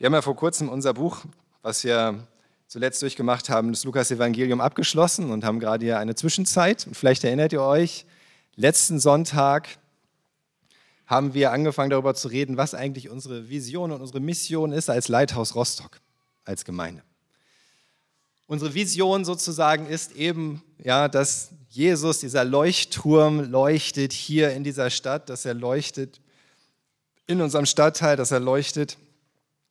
Wir haben ja vor kurzem unser Buch, was wir zuletzt durchgemacht haben, das Lukas-Evangelium abgeschlossen und haben gerade hier eine Zwischenzeit. Und vielleicht erinnert ihr euch, letzten Sonntag haben wir angefangen darüber zu reden, was eigentlich unsere Vision und unsere Mission ist als Leithaus Rostock, als Gemeinde. Unsere Vision sozusagen ist eben, ja, dass Jesus, dieser Leuchtturm, leuchtet hier in dieser Stadt, dass er leuchtet in unserem Stadtteil, dass er leuchtet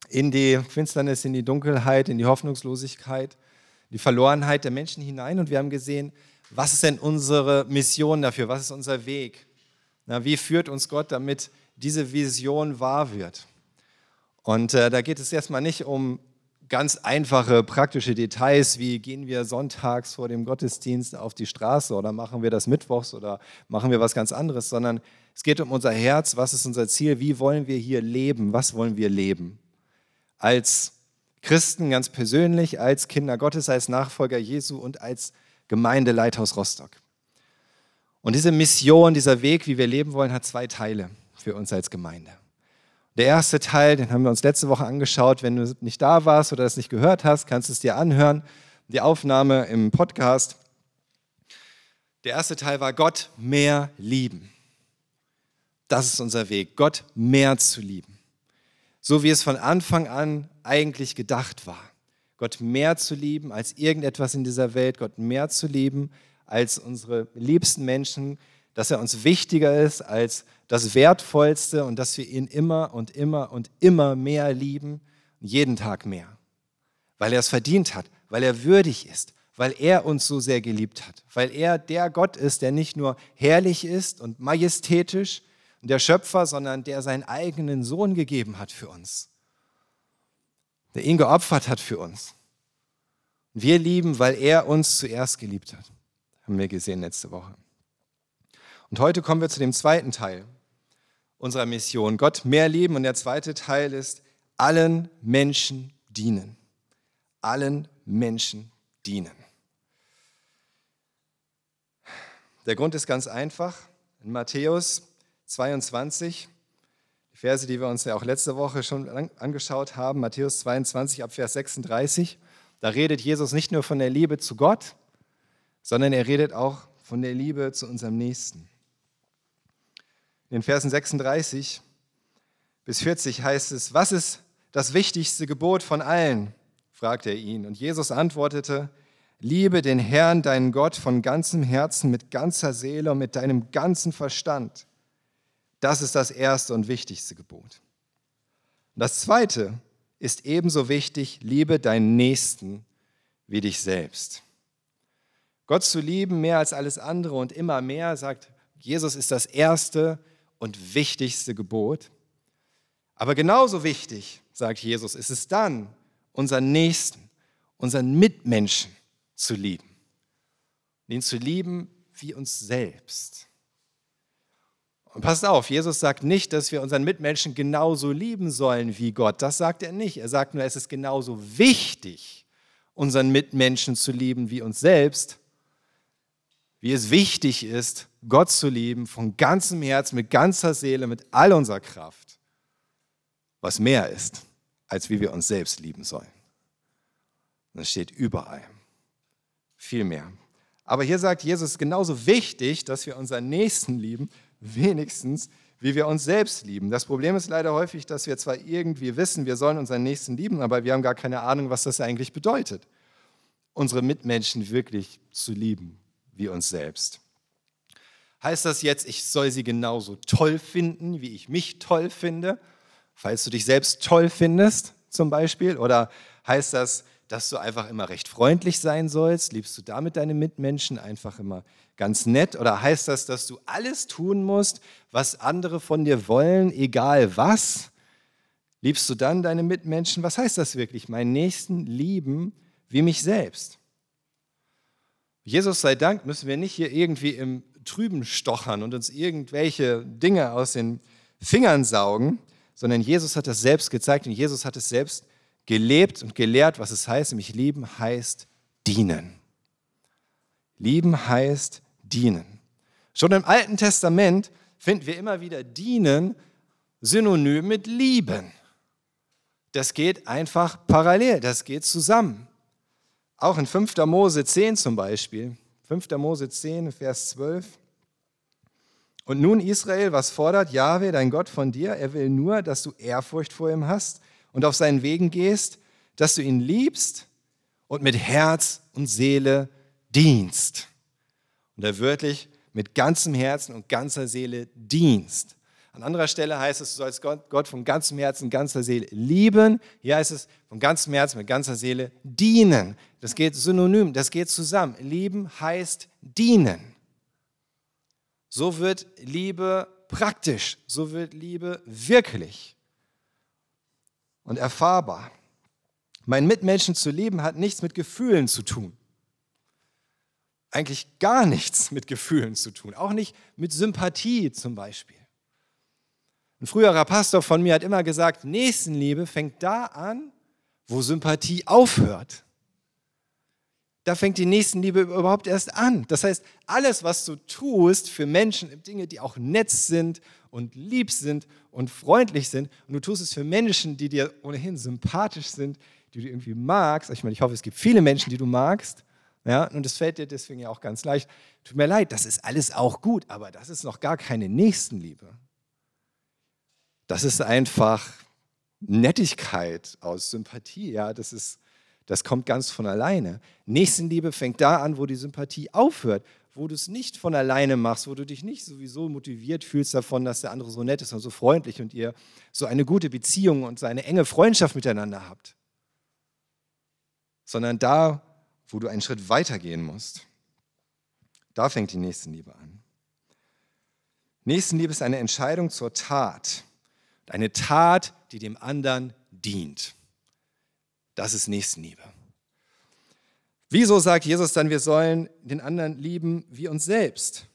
in die Finsternis, in die Dunkelheit, in die Hoffnungslosigkeit, die Verlorenheit der Menschen hinein. Und wir haben gesehen, was ist denn unsere Mission dafür? Was ist unser Weg? Na, wie führt uns Gott, damit diese Vision wahr wird? Und äh, da geht es erstmal nicht um ganz einfache praktische Details, wie gehen wir sonntags vor dem Gottesdienst auf die Straße oder machen wir das mittwochs oder machen wir was ganz anderes, sondern es geht um unser Herz, was ist unser Ziel, wie wollen wir hier leben, was wollen wir leben als Christen ganz persönlich, als Kinder Gottes, als Nachfolger Jesu und als Gemeindeleithaus Rostock. Und diese Mission, dieser Weg, wie wir leben wollen, hat zwei Teile für uns als Gemeinde. Der erste Teil, den haben wir uns letzte Woche angeschaut. Wenn du nicht da warst oder es nicht gehört hast, kannst du es dir anhören. Die Aufnahme im Podcast. Der erste Teil war Gott mehr lieben. Das ist unser Weg, Gott mehr zu lieben so wie es von Anfang an eigentlich gedacht war. Gott mehr zu lieben als irgendetwas in dieser Welt, Gott mehr zu lieben als unsere liebsten Menschen, dass er uns wichtiger ist als das Wertvollste und dass wir ihn immer und immer und immer mehr lieben, jeden Tag mehr, weil er es verdient hat, weil er würdig ist, weil er uns so sehr geliebt hat, weil er der Gott ist, der nicht nur herrlich ist und majestätisch, der Schöpfer, sondern der seinen eigenen Sohn gegeben hat für uns. Der ihn geopfert hat für uns. Wir lieben, weil er uns zuerst geliebt hat. Haben wir gesehen letzte Woche. Und heute kommen wir zu dem zweiten Teil unserer Mission. Gott mehr lieben. Und der zweite Teil ist allen Menschen dienen. Allen Menschen dienen. Der Grund ist ganz einfach. In Matthäus 22, die Verse, die wir uns ja auch letzte Woche schon angeschaut haben, Matthäus 22 ab Vers 36, da redet Jesus nicht nur von der Liebe zu Gott, sondern er redet auch von der Liebe zu unserem Nächsten. In den Versen 36 bis 40 heißt es, was ist das wichtigste Gebot von allen? fragte er ihn. Und Jesus antwortete, liebe den Herrn, deinen Gott, von ganzem Herzen, mit ganzer Seele und mit deinem ganzen Verstand. Das ist das erste und wichtigste Gebot. Das zweite ist ebenso wichtig, liebe deinen Nächsten wie dich selbst. Gott zu lieben mehr als alles andere und immer mehr, sagt Jesus, ist das erste und wichtigste Gebot. Aber genauso wichtig, sagt Jesus, ist es dann, unseren Nächsten, unseren Mitmenschen zu lieben. ihn zu lieben wie uns selbst. Und passt auf, Jesus sagt nicht, dass wir unseren Mitmenschen genauso lieben sollen wie Gott. Das sagt er nicht. Er sagt nur, es ist genauso wichtig, unseren Mitmenschen zu lieben wie uns selbst, wie es wichtig ist, Gott zu lieben von ganzem Herz, mit ganzer Seele, mit all unserer Kraft, was mehr ist, als wie wir uns selbst lieben sollen. Das steht überall. Viel mehr. Aber hier sagt Jesus, genauso wichtig, dass wir unseren Nächsten lieben, wenigstens, wie wir uns selbst lieben. Das Problem ist leider häufig, dass wir zwar irgendwie wissen, wir sollen unseren Nächsten lieben, aber wir haben gar keine Ahnung, was das eigentlich bedeutet, unsere Mitmenschen wirklich zu lieben wie uns selbst. Heißt das jetzt, ich soll sie genauso toll finden, wie ich mich toll finde, falls du dich selbst toll findest zum Beispiel? Oder heißt das, dass du einfach immer recht freundlich sein sollst? Liebst du damit deine Mitmenschen einfach immer ganz nett? Oder heißt das, dass du alles tun musst, was andere von dir wollen, egal was? Liebst du dann deine Mitmenschen? Was heißt das wirklich? Meinen Nächsten lieben wie mich selbst. Jesus sei Dank müssen wir nicht hier irgendwie im Trüben stochern und uns irgendwelche Dinge aus den Fingern saugen, sondern Jesus hat das selbst gezeigt und Jesus hat es selbst gelebt und gelehrt, was es heißt, nämlich lieben heißt dienen. Lieben heißt dienen. Schon im Alten Testament finden wir immer wieder dienen synonym mit lieben. das geht einfach parallel, das geht zusammen. Auch in 5. Mose 10 zum Beispiel. 5. Mose 10, Vers 12. Und nun Israel, was fordert Jahwe, dein Gott, von dir? Er will nur, dass du Ehrfurcht vor ihm hast und auf seinen Wegen gehst, dass du ihn liebst und mit Herz und Seele dienst. Und er wörtlich mit ganzem Herzen und ganzer Seele dienst. An anderer Stelle heißt es, du sollst Gott, Gott von ganzem Herzen, ganzer Seele lieben. Hier heißt es, von ganzem Herzen, mit ganzer Seele dienen. Das geht synonym, das geht zusammen. Lieben heißt dienen. So wird Liebe praktisch, so wird Liebe wirklich und erfahrbar. Mein Mitmenschen zu lieben hat nichts mit Gefühlen zu tun. Eigentlich gar nichts mit Gefühlen zu tun, auch nicht mit Sympathie zum Beispiel. Ein früherer Pastor von mir hat immer gesagt, Nächstenliebe fängt da an, wo Sympathie aufhört. Da fängt die Nächstenliebe überhaupt erst an. Das heißt, alles, was du tust für Menschen, Dinge, die auch nett sind und lieb sind und freundlich sind, und du tust es für Menschen, die dir ohnehin sympathisch sind, die du irgendwie magst. Ich meine, ich hoffe, es gibt viele Menschen, die du magst. Ja, und das fällt dir deswegen ja auch ganz leicht. Tut mir leid, das ist alles auch gut, aber das ist noch gar keine Nächstenliebe. Das ist einfach Nettigkeit aus Sympathie. Ja, das, ist, das kommt ganz von alleine. Nächstenliebe fängt da an, wo die Sympathie aufhört, wo du es nicht von alleine machst, wo du dich nicht sowieso motiviert fühlst davon, dass der andere so nett ist und so freundlich und ihr so eine gute Beziehung und so eine enge Freundschaft miteinander habt, sondern da, wo du einen Schritt weitergehen musst. Da fängt die Nächstenliebe an. Nächstenliebe ist eine Entscheidung zur Tat. Eine Tat, die dem anderen dient. Das ist Nächstenliebe. Wieso sagt Jesus dann, wir sollen den anderen lieben wie uns selbst?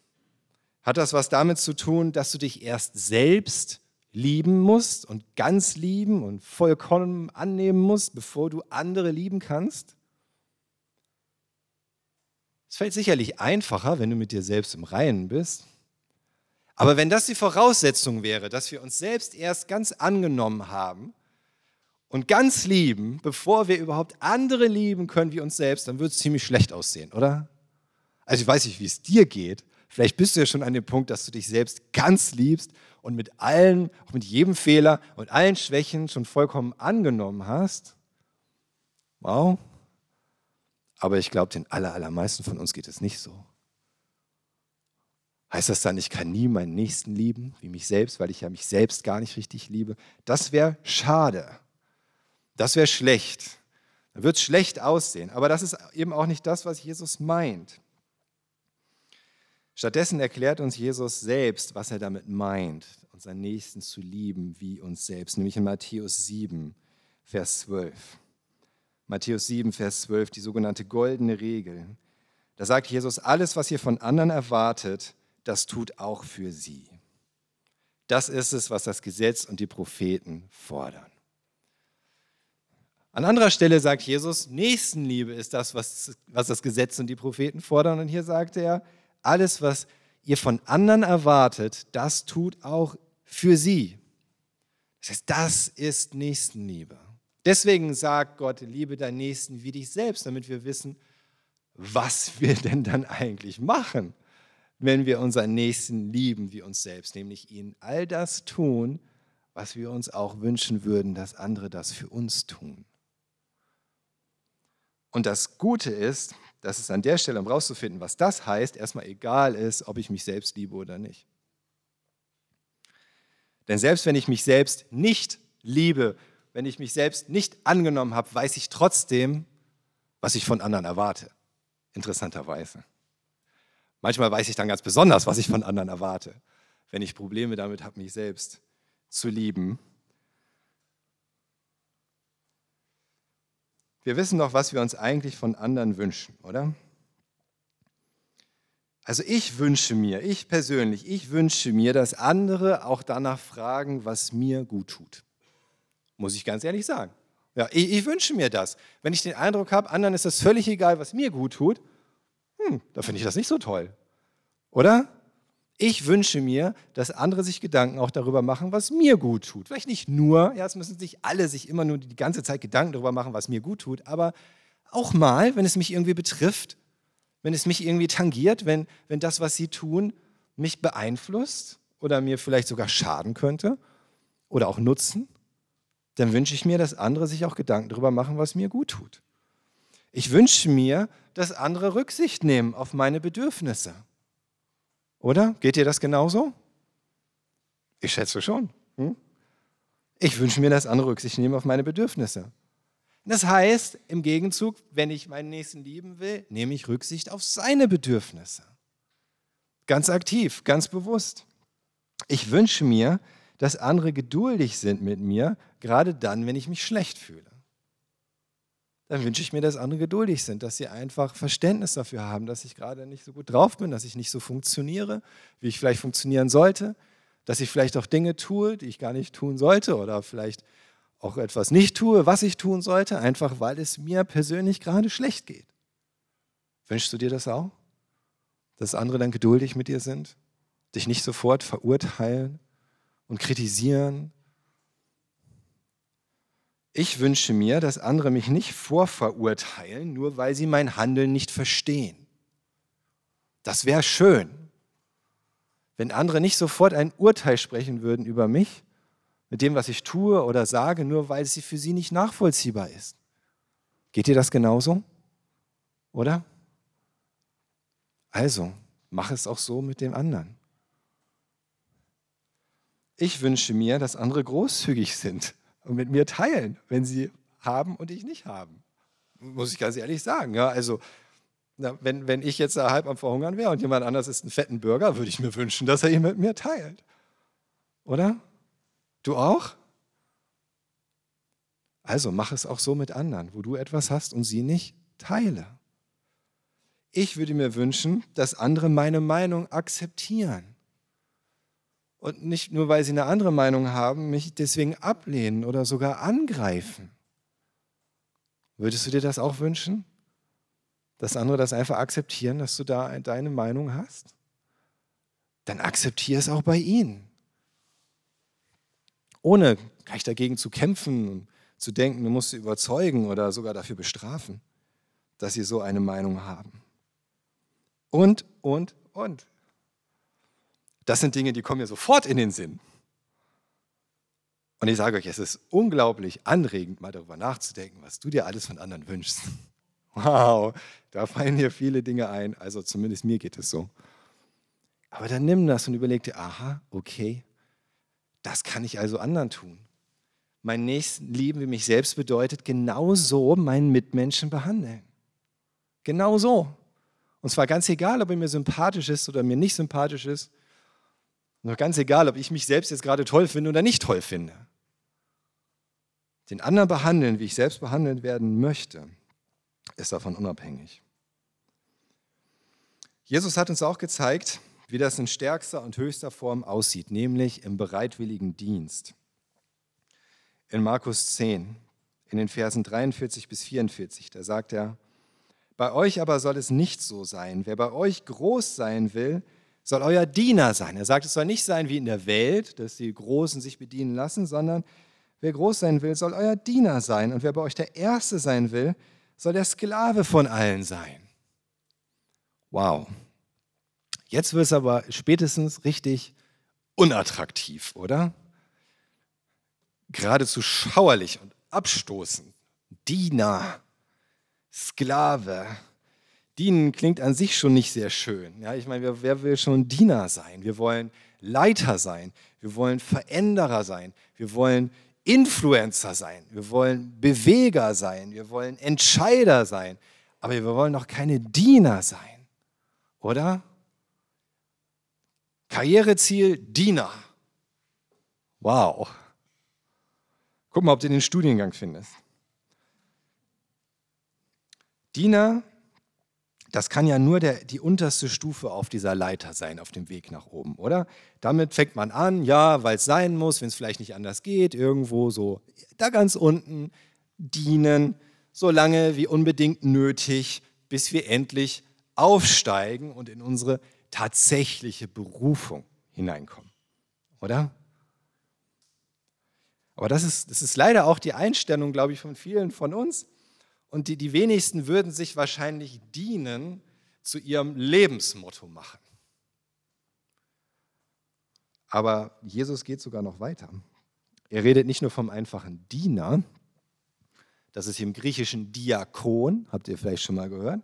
Hat das was damit zu tun, dass du dich erst selbst lieben musst und ganz lieben und vollkommen annehmen musst, bevor du andere lieben kannst? Es fällt sicherlich einfacher, wenn du mit dir selbst im Reinen bist. Aber wenn das die Voraussetzung wäre, dass wir uns selbst erst ganz angenommen haben und ganz lieben, bevor wir überhaupt andere lieben können wie uns selbst, dann würde es ziemlich schlecht aussehen, oder? Also ich weiß nicht, wie es dir geht. Vielleicht bist du ja schon an dem Punkt, dass du dich selbst ganz liebst und mit allen, auch mit jedem Fehler und allen Schwächen schon vollkommen angenommen hast. Wow. Aber ich glaube, den allermeisten von uns geht es nicht so. Heißt das dann, ich kann nie meinen Nächsten lieben, wie mich selbst, weil ich ja mich selbst gar nicht richtig liebe? Das wäre schade. Das wäre schlecht. Da wird es schlecht aussehen. Aber das ist eben auch nicht das, was Jesus meint. Stattdessen erklärt uns Jesus selbst, was er damit meint, unseren Nächsten zu lieben wie uns selbst, nämlich in Matthäus 7, Vers 12. Matthäus 7, Vers 12, die sogenannte goldene Regel. Da sagt Jesus, alles, was ihr von anderen erwartet, das tut auch für sie. Das ist es, was das Gesetz und die Propheten fordern. An anderer Stelle sagt Jesus, Nächstenliebe ist das, was, was das Gesetz und die Propheten fordern. Und hier sagt er, alles, was ihr von anderen erwartet, das tut auch für sie. Das heißt, das ist Nächstenliebe. Deswegen sagt Gott, liebe deinen Nächsten wie dich selbst, damit wir wissen, was wir denn dann eigentlich machen wenn wir unseren Nächsten lieben wie uns selbst, nämlich ihnen all das tun, was wir uns auch wünschen würden, dass andere das für uns tun. Und das Gute ist, dass es an der Stelle, um rauszufinden, was das heißt, erstmal egal ist, ob ich mich selbst liebe oder nicht. Denn selbst wenn ich mich selbst nicht liebe, wenn ich mich selbst nicht angenommen habe, weiß ich trotzdem, was ich von anderen erwarte. Interessanterweise. Manchmal weiß ich dann ganz besonders, was ich von anderen erwarte, wenn ich Probleme damit habe, mich selbst zu lieben. Wir wissen doch, was wir uns eigentlich von anderen wünschen, oder? Also ich wünsche mir, ich persönlich, ich wünsche mir, dass andere auch danach fragen, was mir gut tut. Muss ich ganz ehrlich sagen. Ja, ich, ich wünsche mir das. Wenn ich den Eindruck habe, anderen ist das völlig egal, was mir gut tut, hm, da finde ich das nicht so toll. Oder? Ich wünsche mir, dass andere sich Gedanken auch darüber machen, was mir gut tut. Vielleicht nicht nur, ja, es müssen sich alle sich immer nur die ganze Zeit Gedanken darüber machen, was mir gut tut, aber auch mal, wenn es mich irgendwie betrifft, wenn es mich irgendwie tangiert, wenn, wenn das, was sie tun, mich beeinflusst oder mir vielleicht sogar schaden könnte oder auch nutzen, dann wünsche ich mir, dass andere sich auch Gedanken darüber machen, was mir gut tut. Ich wünsche mir, dass andere Rücksicht nehmen auf meine Bedürfnisse. Oder? Geht dir das genauso? Ich schätze schon. Hm? Ich wünsche mir, dass andere Rücksicht nehmen auf meine Bedürfnisse. Das heißt, im Gegenzug, wenn ich meinen Nächsten lieben will, nehme ich Rücksicht auf seine Bedürfnisse. Ganz aktiv, ganz bewusst. Ich wünsche mir, dass andere geduldig sind mit mir, gerade dann, wenn ich mich schlecht fühle. Dann wünsche ich mir, dass andere geduldig sind, dass sie einfach Verständnis dafür haben, dass ich gerade nicht so gut drauf bin, dass ich nicht so funktioniere, wie ich vielleicht funktionieren sollte, dass ich vielleicht auch Dinge tue, die ich gar nicht tun sollte oder vielleicht auch etwas nicht tue, was ich tun sollte, einfach weil es mir persönlich gerade schlecht geht. Wünschst du dir das auch? Dass andere dann geduldig mit dir sind, dich nicht sofort verurteilen und kritisieren. Ich wünsche mir, dass andere mich nicht vorverurteilen, nur weil sie mein Handeln nicht verstehen. Das wäre schön, wenn andere nicht sofort ein Urteil sprechen würden über mich, mit dem, was ich tue oder sage, nur weil sie für sie nicht nachvollziehbar ist. Geht dir das genauso? Oder? Also, mach es auch so mit dem anderen. Ich wünsche mir, dass andere großzügig sind und mit mir teilen, wenn sie haben und ich nicht haben. Muss ich ganz ehrlich sagen. Ja, also, na, wenn, wenn ich jetzt halb am Verhungern wäre und jemand anders isst einen fetten Burger, würde ich mir wünschen, dass er ihn mit mir teilt. Oder? Du auch? Also mach es auch so mit anderen, wo du etwas hast und sie nicht, teile. Ich würde mir wünschen, dass andere meine Meinung akzeptieren. Und nicht nur, weil sie eine andere Meinung haben, mich deswegen ablehnen oder sogar angreifen. Würdest du dir das auch wünschen? Dass andere das einfach akzeptieren, dass du da deine Meinung hast? Dann akzeptiere es auch bei ihnen ohne gleich dagegen zu kämpfen und zu denken, du musst sie überzeugen oder sogar dafür bestrafen, dass sie so eine Meinung haben. Und, und, und. Das sind Dinge, die kommen mir sofort in den Sinn. Und ich sage euch, es ist unglaublich anregend, mal darüber nachzudenken, was du dir alles von anderen wünschst. Wow, da fallen dir viele Dinge ein. Also zumindest mir geht es so. Aber dann nimm das und überleg dir, aha, okay, das kann ich also anderen tun. Mein Nächsten lieben wie mich selbst bedeutet, genauso meinen Mitmenschen behandeln. Genau so. Und zwar ganz egal, ob er mir sympathisch ist oder mir nicht sympathisch ist. Und ganz egal, ob ich mich selbst jetzt gerade toll finde oder nicht toll finde. Den anderen behandeln, wie ich selbst behandelt werden möchte, ist davon unabhängig. Jesus hat uns auch gezeigt, wie das in stärkster und höchster Form aussieht, nämlich im bereitwilligen Dienst. In Markus 10, in den Versen 43 bis 44, da sagt er, bei euch aber soll es nicht so sein. Wer bei euch groß sein will, soll euer Diener sein. Er sagt, es soll nicht sein wie in der Welt, dass die Großen sich bedienen lassen, sondern wer groß sein will, soll euer Diener sein. Und wer bei euch der Erste sein will, soll der Sklave von allen sein. Wow. Jetzt wird es aber spätestens richtig unattraktiv, oder? Geradezu schauerlich und abstoßend. Diener, Sklave. Dienen klingt an sich schon nicht sehr schön. Ja, ich meine, wer, will schon Diener sein? Wir wollen Leiter sein. Wir wollen Veränderer sein. Wir wollen Influencer sein. Wir wollen Beweger sein. Wir wollen Entscheider sein. Aber wir wollen doch keine Diener sein. Oder? Karriereziel Diener. Wow. Guck mal, ob du den Studiengang findest. Diener, das kann ja nur der, die unterste Stufe auf dieser Leiter sein, auf dem Weg nach oben, oder? Damit fängt man an, ja, weil es sein muss, wenn es vielleicht nicht anders geht, irgendwo so da ganz unten dienen, so lange wie unbedingt nötig, bis wir endlich aufsteigen und in unsere tatsächliche Berufung hineinkommen. Oder? Aber das ist, das ist leider auch die Einstellung, glaube ich, von vielen von uns. Und die, die wenigsten würden sich wahrscheinlich dienen zu ihrem Lebensmotto machen. Aber Jesus geht sogar noch weiter. Er redet nicht nur vom einfachen Diener, das ist im Griechischen Diakon, habt ihr vielleicht schon mal gehört.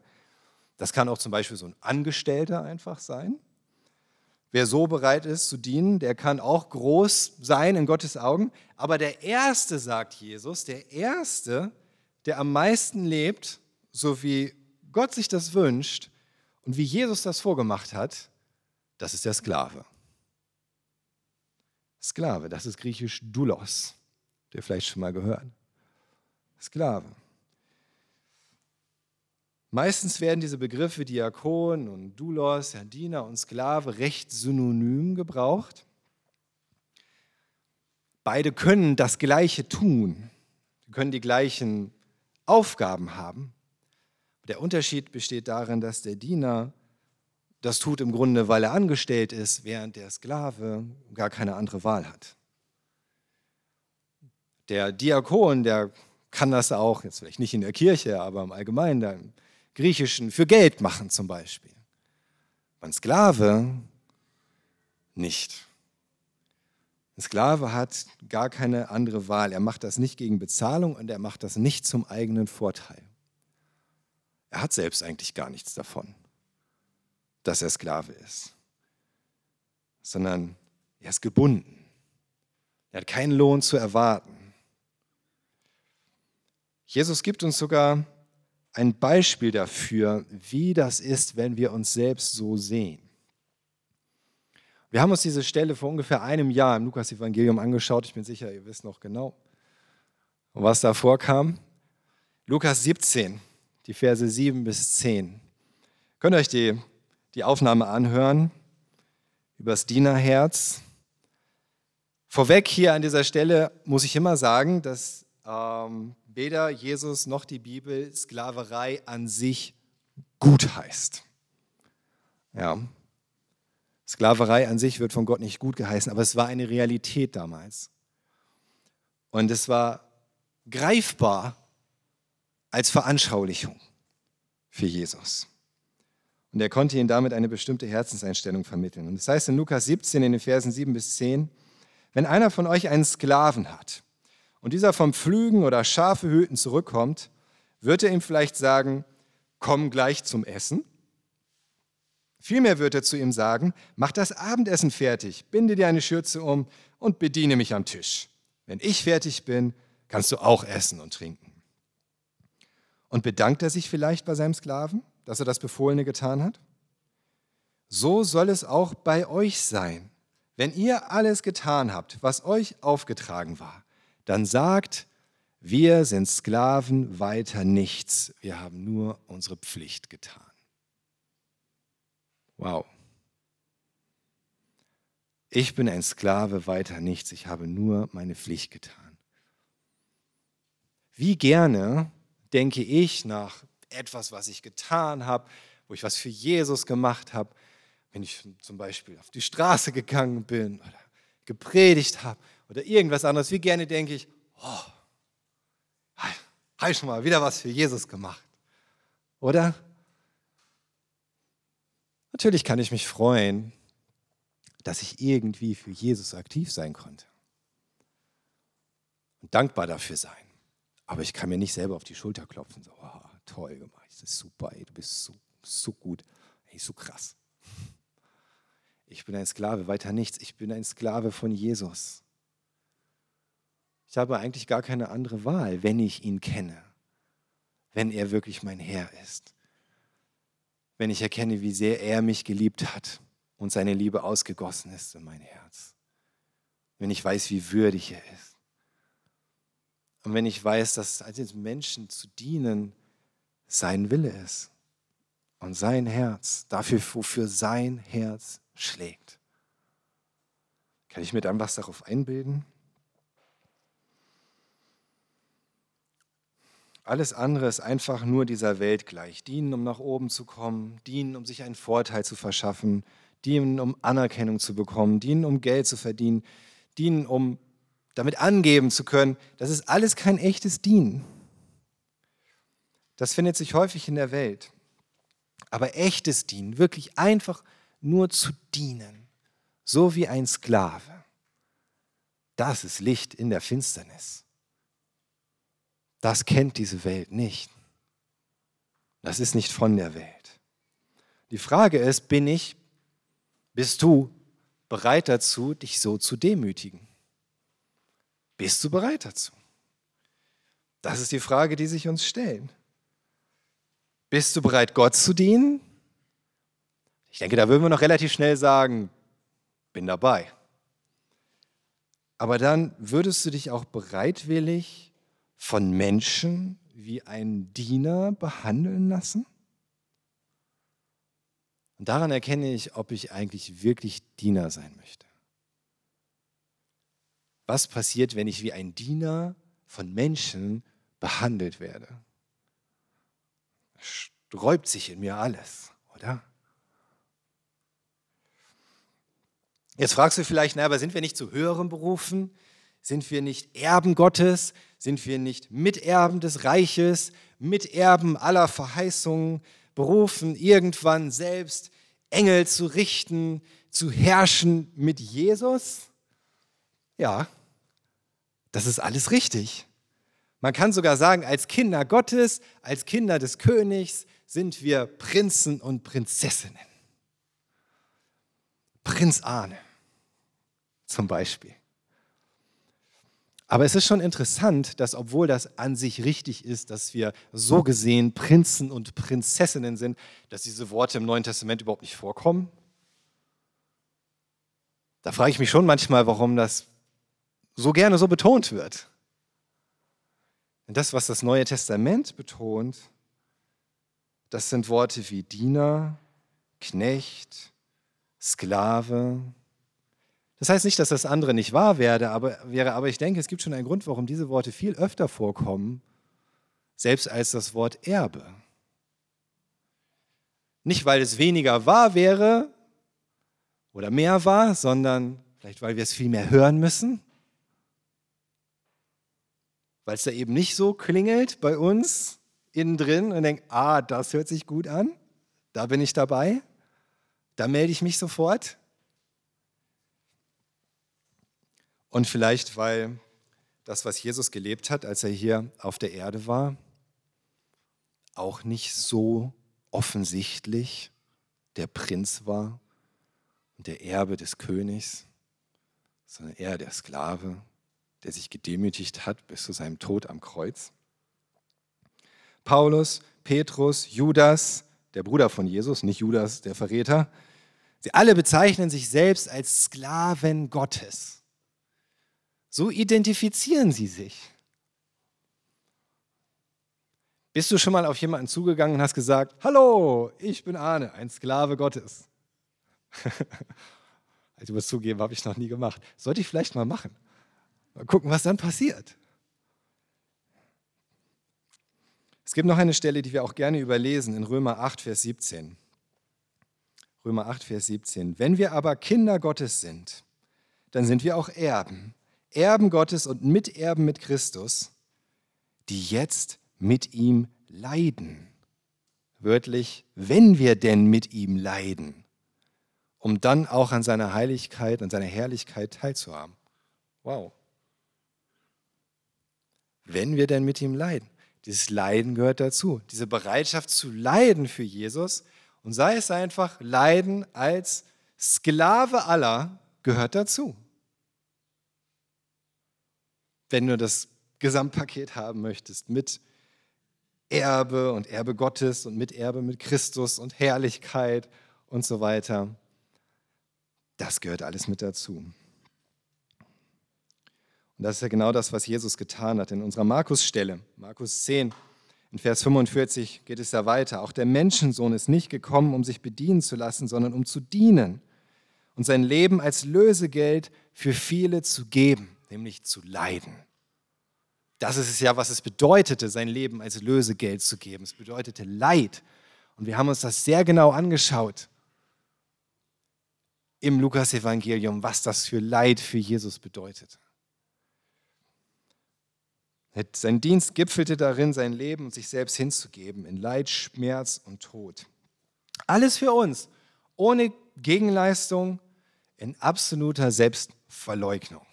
Das kann auch zum Beispiel so ein Angestellter einfach sein. Wer so bereit ist zu dienen, der kann auch groß sein in Gottes Augen. Aber der Erste, sagt Jesus, der Erste, der am meisten lebt, so wie Gott sich das wünscht und wie Jesus das vorgemacht hat, das ist der Sklave. Sklave, das ist griechisch Doulos, der vielleicht schon mal gehört. Sklave. Meistens werden diese Begriffe Diakon und Doulos, ja, Diener und Sklave recht synonym gebraucht. Beide können das Gleiche tun. Können die gleichen Aufgaben haben. Der Unterschied besteht darin, dass der Diener das tut im Grunde, weil er angestellt ist, während der Sklave gar keine andere Wahl hat. Der Diakon, der kann das auch, jetzt vielleicht nicht in der Kirche, aber im Allgemeinen, im Griechischen, für Geld machen zum Beispiel. Ein Sklave nicht. Ein Sklave hat gar keine andere Wahl. Er macht das nicht gegen Bezahlung und er macht das nicht zum eigenen Vorteil. Er hat selbst eigentlich gar nichts davon, dass er Sklave ist, sondern er ist gebunden. Er hat keinen Lohn zu erwarten. Jesus gibt uns sogar ein Beispiel dafür, wie das ist, wenn wir uns selbst so sehen. Wir haben uns diese Stelle vor ungefähr einem Jahr im Lukas-Evangelium angeschaut. Ich bin sicher, ihr wisst noch genau, was da vorkam. Lukas 17, die Verse 7 bis 10. Könnt ihr euch die, die Aufnahme anhören über das Dienerherz? Vorweg hier an dieser Stelle muss ich immer sagen, dass ähm, weder Jesus noch die Bibel Sklaverei an sich gut heißt. Ja. Sklaverei an sich wird von Gott nicht gut geheißen, aber es war eine Realität damals. Und es war greifbar als Veranschaulichung für Jesus. Und er konnte ihnen damit eine bestimmte Herzenseinstellung vermitteln. Und das heißt in Lukas 17 in den Versen 7 bis 10, wenn einer von euch einen Sklaven hat und dieser vom Pflügen oder Schafe hüten zurückkommt, wird er ihm vielleicht sagen, komm gleich zum Essen. Vielmehr wird er zu ihm sagen, mach das Abendessen fertig, binde dir eine Schürze um und bediene mich am Tisch. Wenn ich fertig bin, kannst du auch essen und trinken. Und bedankt er sich vielleicht bei seinem Sklaven, dass er das Befohlene getan hat? So soll es auch bei euch sein. Wenn ihr alles getan habt, was euch aufgetragen war, dann sagt, wir sind Sklaven weiter nichts, wir haben nur unsere Pflicht getan. Wow. Ich bin ein Sklave weiter nichts, ich habe nur meine Pflicht getan. Wie gerne denke ich nach etwas, was ich getan habe, wo ich was für Jesus gemacht habe, wenn ich zum Beispiel auf die Straße gegangen bin oder gepredigt habe oder irgendwas anderes, wie gerne denke ich, oh, habe ich schon mal wieder was für Jesus gemacht. Oder? Natürlich kann ich mich freuen, dass ich irgendwie für Jesus aktiv sein konnte. Und dankbar dafür sein. Aber ich kann mir nicht selber auf die Schulter klopfen. So, oh, toll gemacht, das ist super, ey, du bist so, so gut, ey, so krass. Ich bin ein Sklave, weiter nichts. Ich bin ein Sklave von Jesus. Ich habe eigentlich gar keine andere Wahl, wenn ich ihn kenne, wenn er wirklich mein Herr ist, wenn ich erkenne, wie sehr er mich geliebt hat und seine Liebe ausgegossen ist in mein Herz, wenn ich weiß, wie würdig er ist und wenn ich weiß, dass als Menschen zu dienen sein Wille ist und sein Herz, dafür, wofür sein Herz schlägt. Kann ich mir dann was darauf einbilden? Alles andere ist einfach nur dieser Welt gleich. Dienen, um nach oben zu kommen, dienen, um sich einen Vorteil zu verschaffen, dienen, um Anerkennung zu bekommen, dienen, um Geld zu verdienen, dienen, um damit angeben zu können. Das ist alles kein echtes Dienen. Das findet sich häufig in der Welt. Aber echtes Dienen, wirklich einfach nur zu dienen, so wie ein Sklave, das ist Licht in der Finsternis. Das kennt diese Welt nicht. Das ist nicht von der Welt. Die Frage ist, bin ich, bist du bereit dazu, dich so zu demütigen? Bist du bereit dazu? Das ist die Frage, die sich uns stellen. Bist du bereit, Gott zu dienen? Ich denke, da würden wir noch relativ schnell sagen, bin dabei. Aber dann würdest du dich auch bereitwillig von Menschen wie ein Diener behandeln lassen? Und daran erkenne ich, ob ich eigentlich wirklich Diener sein möchte. Was passiert, wenn ich wie ein Diener von Menschen behandelt werde? Sträubt sich in mir alles, oder? Jetzt fragst du vielleicht, na, aber sind wir nicht zu höheren Berufen? Sind wir nicht Erben Gottes? Sind wir nicht Miterben des Reiches, Miterben aller Verheißungen, berufen, irgendwann selbst Engel zu richten, zu herrschen mit Jesus? Ja, das ist alles richtig. Man kann sogar sagen, als Kinder Gottes, als Kinder des Königs sind wir Prinzen und Prinzessinnen. Prinz Arne zum Beispiel. Aber es ist schon interessant, dass obwohl das an sich richtig ist, dass wir so gesehen Prinzen und Prinzessinnen sind, dass diese Worte im Neuen Testament überhaupt nicht vorkommen. Da frage ich mich schon manchmal, warum das so gerne so betont wird. Denn das, was das Neue Testament betont, das sind Worte wie Diener, Knecht, Sklave, das heißt nicht, dass das andere nicht wahr werde, aber, wäre, aber ich denke, es gibt schon einen Grund, warum diese Worte viel öfter vorkommen, selbst als das Wort Erbe. Nicht, weil es weniger wahr wäre oder mehr wahr, sondern vielleicht, weil wir es viel mehr hören müssen, weil es da eben nicht so klingelt bei uns innen drin und denkt, ah, das hört sich gut an, da bin ich dabei, da melde ich mich sofort. Und vielleicht, weil das, was Jesus gelebt hat, als er hier auf der Erde war, auch nicht so offensichtlich der Prinz war und der Erbe des Königs, sondern eher der Sklave, der sich gedemütigt hat bis zu seinem Tod am Kreuz. Paulus, Petrus, Judas, der Bruder von Jesus, nicht Judas, der Verräter, sie alle bezeichnen sich selbst als Sklaven Gottes. So identifizieren sie sich. Bist du schon mal auf jemanden zugegangen und hast gesagt, hallo, ich bin Arne, ein Sklave Gottes? also, ich zugeben, habe ich noch nie gemacht. Sollte ich vielleicht mal machen. Mal gucken, was dann passiert. Es gibt noch eine Stelle, die wir auch gerne überlesen, in Römer 8, Vers 17. Römer 8, Vers 17. Wenn wir aber Kinder Gottes sind, dann sind wir auch Erben, Erben Gottes und Miterben mit Christus, die jetzt mit ihm leiden. Wörtlich, wenn wir denn mit ihm leiden, um dann auch an seiner Heiligkeit und seiner Herrlichkeit teilzuhaben. Wow. Wenn wir denn mit ihm leiden. Dieses Leiden gehört dazu. Diese Bereitschaft zu leiden für Jesus und sei es einfach Leiden als Sklave aller gehört dazu wenn du das Gesamtpaket haben möchtest mit Erbe und Erbe Gottes und Miterbe mit Christus und Herrlichkeit und so weiter. Das gehört alles mit dazu. Und das ist ja genau das, was Jesus getan hat in unserer Markus-Stelle. Markus 10, in Vers 45 geht es ja weiter. Auch der Menschensohn ist nicht gekommen, um sich bedienen zu lassen, sondern um zu dienen und sein Leben als Lösegeld für viele zu geben nämlich zu leiden. Das ist es ja, was es bedeutete, sein Leben als Lösegeld zu geben. Es bedeutete Leid. Und wir haben uns das sehr genau angeschaut im Lukas-Evangelium, was das für Leid für Jesus bedeutet. Sein Dienst gipfelte darin, sein Leben und sich selbst hinzugeben in Leid, Schmerz und Tod. Alles für uns, ohne Gegenleistung, in absoluter Selbstverleugnung.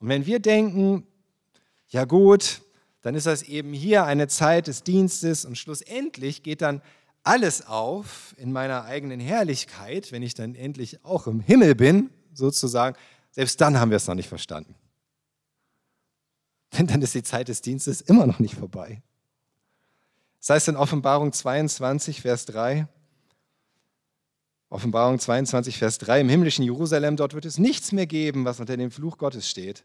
Und wenn wir denken, ja gut, dann ist das eben hier eine Zeit des Dienstes und schlussendlich geht dann alles auf in meiner eigenen Herrlichkeit, wenn ich dann endlich auch im Himmel bin, sozusagen, selbst dann haben wir es noch nicht verstanden. Denn dann ist die Zeit des Dienstes immer noch nicht vorbei. Das heißt in Offenbarung 22, Vers 3, Offenbarung 22, Vers 3, im himmlischen Jerusalem, dort wird es nichts mehr geben, was unter dem Fluch Gottes steht.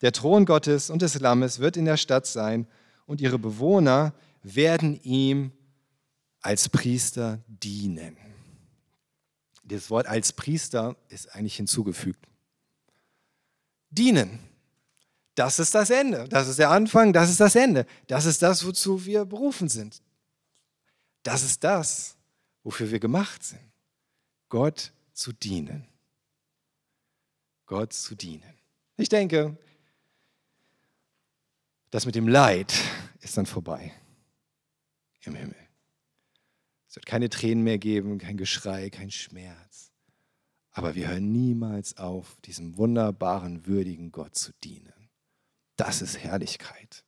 Der Thron Gottes und des Lammes wird in der Stadt sein und ihre Bewohner werden ihm als Priester dienen. Das Wort als Priester ist eigentlich hinzugefügt. Dienen. Das ist das Ende. Das ist der Anfang, das ist das Ende. Das ist das, wozu wir berufen sind. Das ist das, wofür wir gemacht sind. Gott zu dienen. Gott zu dienen. Ich denke, das mit dem Leid ist dann vorbei im Himmel. Es wird keine Tränen mehr geben, kein Geschrei, kein Schmerz. Aber wir hören niemals auf, diesem wunderbaren, würdigen Gott zu dienen. Das ist Herrlichkeit.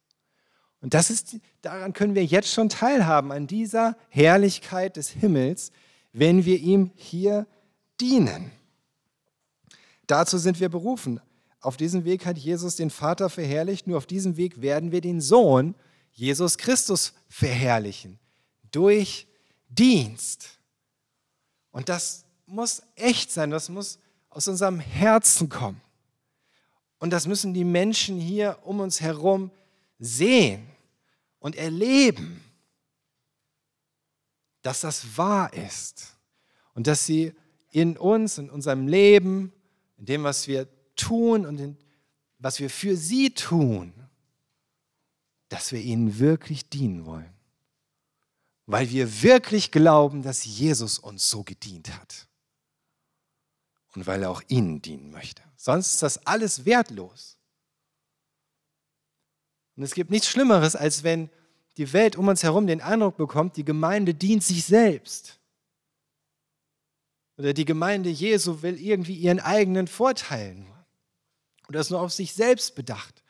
Und das ist, daran können wir jetzt schon teilhaben, an dieser Herrlichkeit des Himmels, wenn wir ihm hier dienen. Dazu sind wir berufen. Auf diesem Weg hat Jesus den Vater verherrlicht, nur auf diesem Weg werden wir den Sohn, Jesus Christus, verherrlichen. Durch Dienst. Und das muss echt sein, das muss aus unserem Herzen kommen. Und das müssen die Menschen hier um uns herum sehen und erleben, dass das wahr ist und dass sie in uns, in unserem Leben, in dem, was wir tun und in, was wir für sie tun, dass wir ihnen wirklich dienen wollen weil wir wirklich glauben, dass Jesus uns so gedient hat. Und weil er auch ihnen dienen möchte. Sonst ist das alles wertlos. Und es gibt nichts Schlimmeres, als wenn die Welt um uns herum den Eindruck bekommt, die Gemeinde dient sich selbst. Oder die Gemeinde Jesu will irgendwie ihren eigenen Vorteil nur. Oder ist nur auf sich selbst bedacht.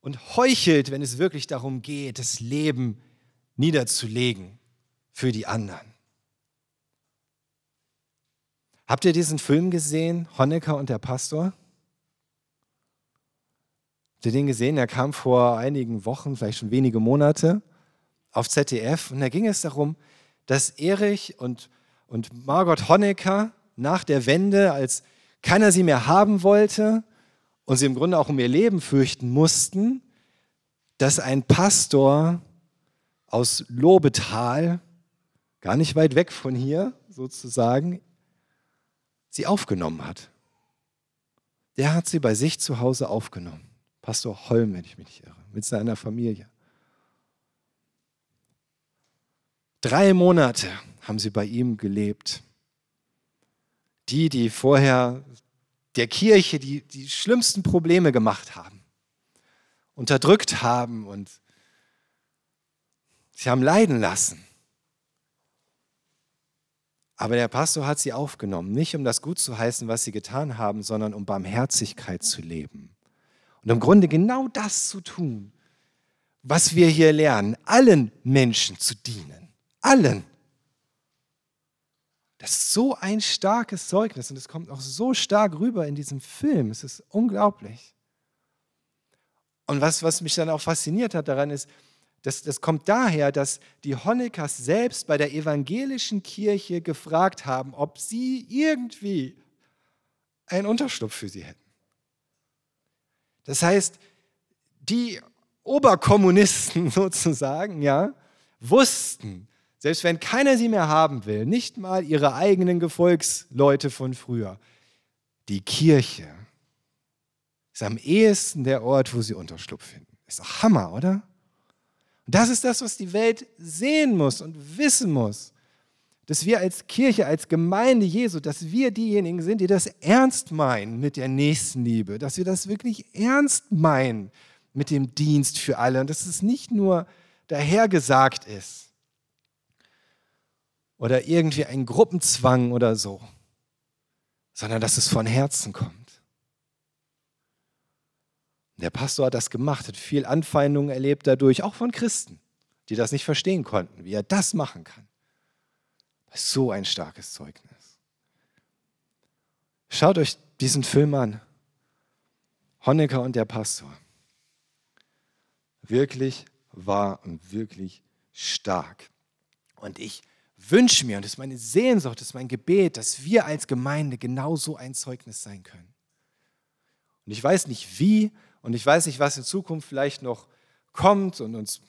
Und heuchelt, wenn es wirklich darum geht, das Leben zu niederzulegen für die anderen. Habt ihr diesen Film gesehen, Honecker und der Pastor? Habt ihr den gesehen? Er kam vor einigen Wochen, vielleicht schon wenige Monate, auf ZDF und da ging es darum, dass Erich und, und Margot Honecker nach der Wende, als keiner sie mehr haben wollte und sie im Grunde auch um ihr Leben fürchten mussten, dass ein Pastor aus Lobetal, gar nicht weit weg von hier sozusagen, sie aufgenommen hat. Der hat sie bei sich zu Hause aufgenommen. Pastor Holm, wenn ich mich nicht irre, mit seiner Familie. Drei Monate haben sie bei ihm gelebt. Die, die vorher der Kirche die, die schlimmsten Probleme gemacht haben, unterdrückt haben und Sie haben leiden lassen. Aber der Pastor hat sie aufgenommen, nicht um das gut zu heißen, was sie getan haben, sondern um Barmherzigkeit zu leben. Und im Grunde genau das zu tun, was wir hier lernen, allen Menschen zu dienen. Allen. Das ist so ein starkes Zeugnis und es kommt auch so stark rüber in diesem Film. Es ist unglaublich. Und was, was mich dann auch fasziniert hat daran ist, das, das kommt daher, dass die Honeckers selbst bei der evangelischen Kirche gefragt haben, ob sie irgendwie einen Unterschlupf für sie hätten. Das heißt, die Oberkommunisten sozusagen, ja, wussten, selbst wenn keiner sie mehr haben will, nicht mal ihre eigenen Gefolgsleute von früher, die Kirche ist am ehesten der Ort, wo sie Unterschlupf finden. Ist doch Hammer, oder? Und das ist das, was die Welt sehen muss und wissen muss. Dass wir als Kirche, als Gemeinde Jesu, dass wir diejenigen sind, die das ernst meinen mit der Nächstenliebe, dass wir das wirklich ernst meinen mit dem Dienst für alle und dass es nicht nur dahergesagt ist oder irgendwie ein Gruppenzwang oder so, sondern dass es von Herzen kommt. Der Pastor hat das gemacht, hat viel Anfeindungen erlebt dadurch, auch von Christen, die das nicht verstehen konnten, wie er das machen kann. So ein starkes Zeugnis. Schaut euch diesen Film an. Honecker und der Pastor. Wirklich wahr und wirklich stark. Und ich wünsche mir, und das ist meine Sehnsucht, das ist mein Gebet, dass wir als Gemeinde genau so ein Zeugnis sein können. Und ich weiß nicht wie und ich weiß nicht, was in Zukunft vielleicht noch kommt und uns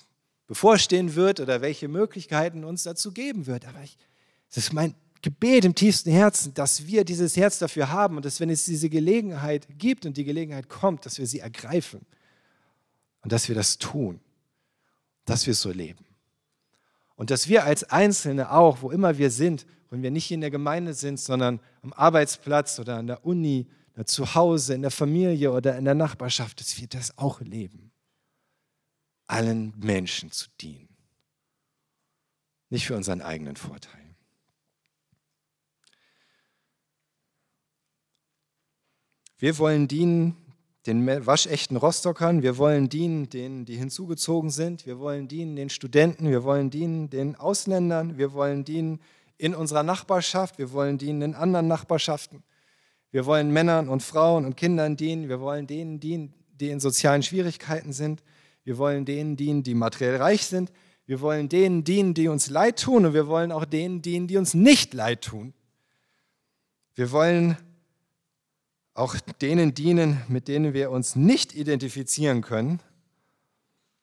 bevorstehen wird oder welche Möglichkeiten uns dazu geben wird. Aber ich, das ist mein Gebet im tiefsten Herzen, dass wir dieses Herz dafür haben und dass, wenn es diese Gelegenheit gibt und die Gelegenheit kommt, dass wir sie ergreifen und dass wir das tun, dass wir so leben. Und dass wir als Einzelne auch, wo immer wir sind, wenn wir nicht in der Gemeinde sind, sondern am Arbeitsplatz oder an der Uni, zu Hause, in der Familie oder in der Nachbarschaft, dass wir das auch leben. Allen Menschen zu dienen. Nicht für unseren eigenen Vorteil. Wir wollen dienen den waschechten Rostockern, wir wollen dienen denen, die hinzugezogen sind, wir wollen dienen den Studenten, wir wollen dienen den Ausländern, wir wollen dienen in unserer Nachbarschaft, wir wollen dienen in anderen Nachbarschaften. Wir wollen Männern und Frauen und Kindern dienen. Wir wollen denen dienen, die in sozialen Schwierigkeiten sind. Wir wollen denen dienen, die materiell reich sind. Wir wollen denen dienen, die uns leid tun. Und wir wollen auch denen dienen, die uns nicht leid tun. Wir wollen auch denen dienen, mit denen wir uns nicht identifizieren können.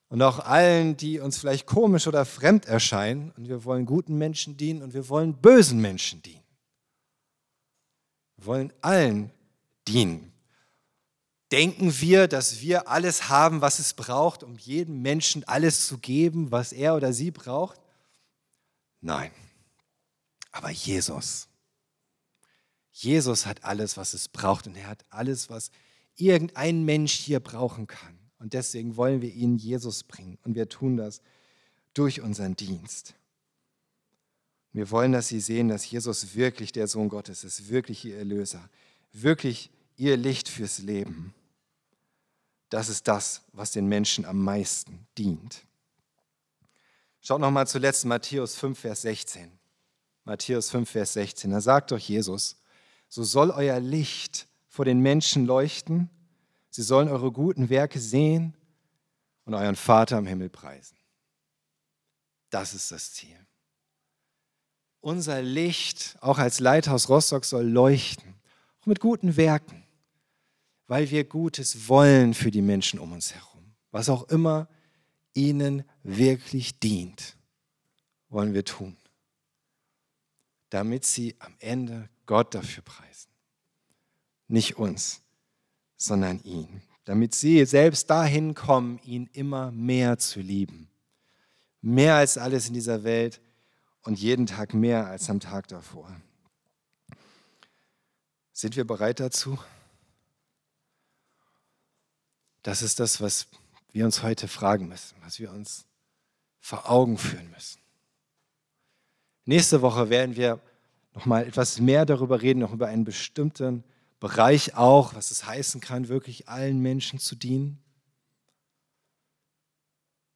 Und auch allen, die uns vielleicht komisch oder fremd erscheinen. Und wir wollen guten Menschen dienen und wir wollen bösen Menschen dienen. Wir wollen allen dienen. Denken wir, dass wir alles haben, was es braucht, um jedem Menschen alles zu geben, was er oder sie braucht? Nein. Aber Jesus. Jesus hat alles, was es braucht und er hat alles, was irgendein Mensch hier brauchen kann. Und deswegen wollen wir ihn Jesus bringen und wir tun das durch unseren Dienst. Wir wollen, dass sie sehen, dass Jesus wirklich der Sohn Gottes ist, wirklich ihr Erlöser, wirklich ihr Licht fürs Leben. Das ist das, was den Menschen am meisten dient. Schaut nochmal zuletzt Matthäus 5, Vers 16. Matthäus 5, Vers 16. Da sagt doch Jesus, so soll euer Licht vor den Menschen leuchten, sie sollen eure guten Werke sehen und euren Vater im Himmel preisen. Das ist das Ziel. Unser Licht, auch als Leithaus Rostock, soll leuchten, auch mit guten Werken, weil wir Gutes wollen für die Menschen um uns herum. Was auch immer ihnen wirklich dient, wollen wir tun, damit sie am Ende Gott dafür preisen. Nicht uns, sondern ihn. Damit sie selbst dahin kommen, ihn immer mehr zu lieben. Mehr als alles in dieser Welt und jeden Tag mehr als am Tag davor. Sind wir bereit dazu? Das ist das, was wir uns heute fragen müssen, was wir uns vor Augen führen müssen. Nächste Woche werden wir noch mal etwas mehr darüber reden, noch über einen bestimmten Bereich auch, was es heißen kann, wirklich allen Menschen zu dienen.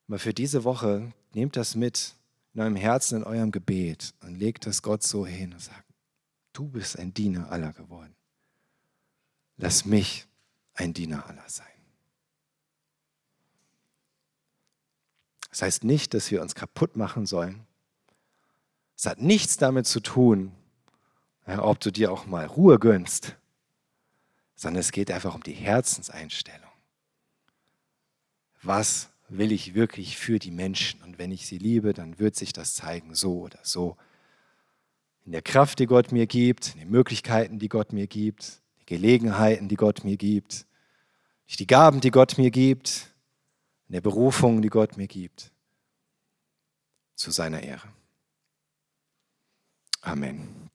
Aber für diese Woche nehmt das mit in eurem Herzen, in eurem Gebet und legt das Gott so hin und sagt, du bist ein Diener aller geworden. Lass mich ein Diener aller sein. Das heißt nicht, dass wir uns kaputt machen sollen. Es hat nichts damit zu tun, ob du dir auch mal Ruhe gönnst, sondern es geht einfach um die Herzenseinstellung. Was will ich wirklich für die Menschen. Und wenn ich sie liebe, dann wird sich das zeigen, so oder so. In der Kraft, die Gott mir gibt, in den Möglichkeiten, die Gott mir gibt, die Gelegenheiten, die Gott mir gibt, durch die Gaben, die Gott mir gibt, in der Berufung, die Gott mir gibt, zu seiner Ehre. Amen.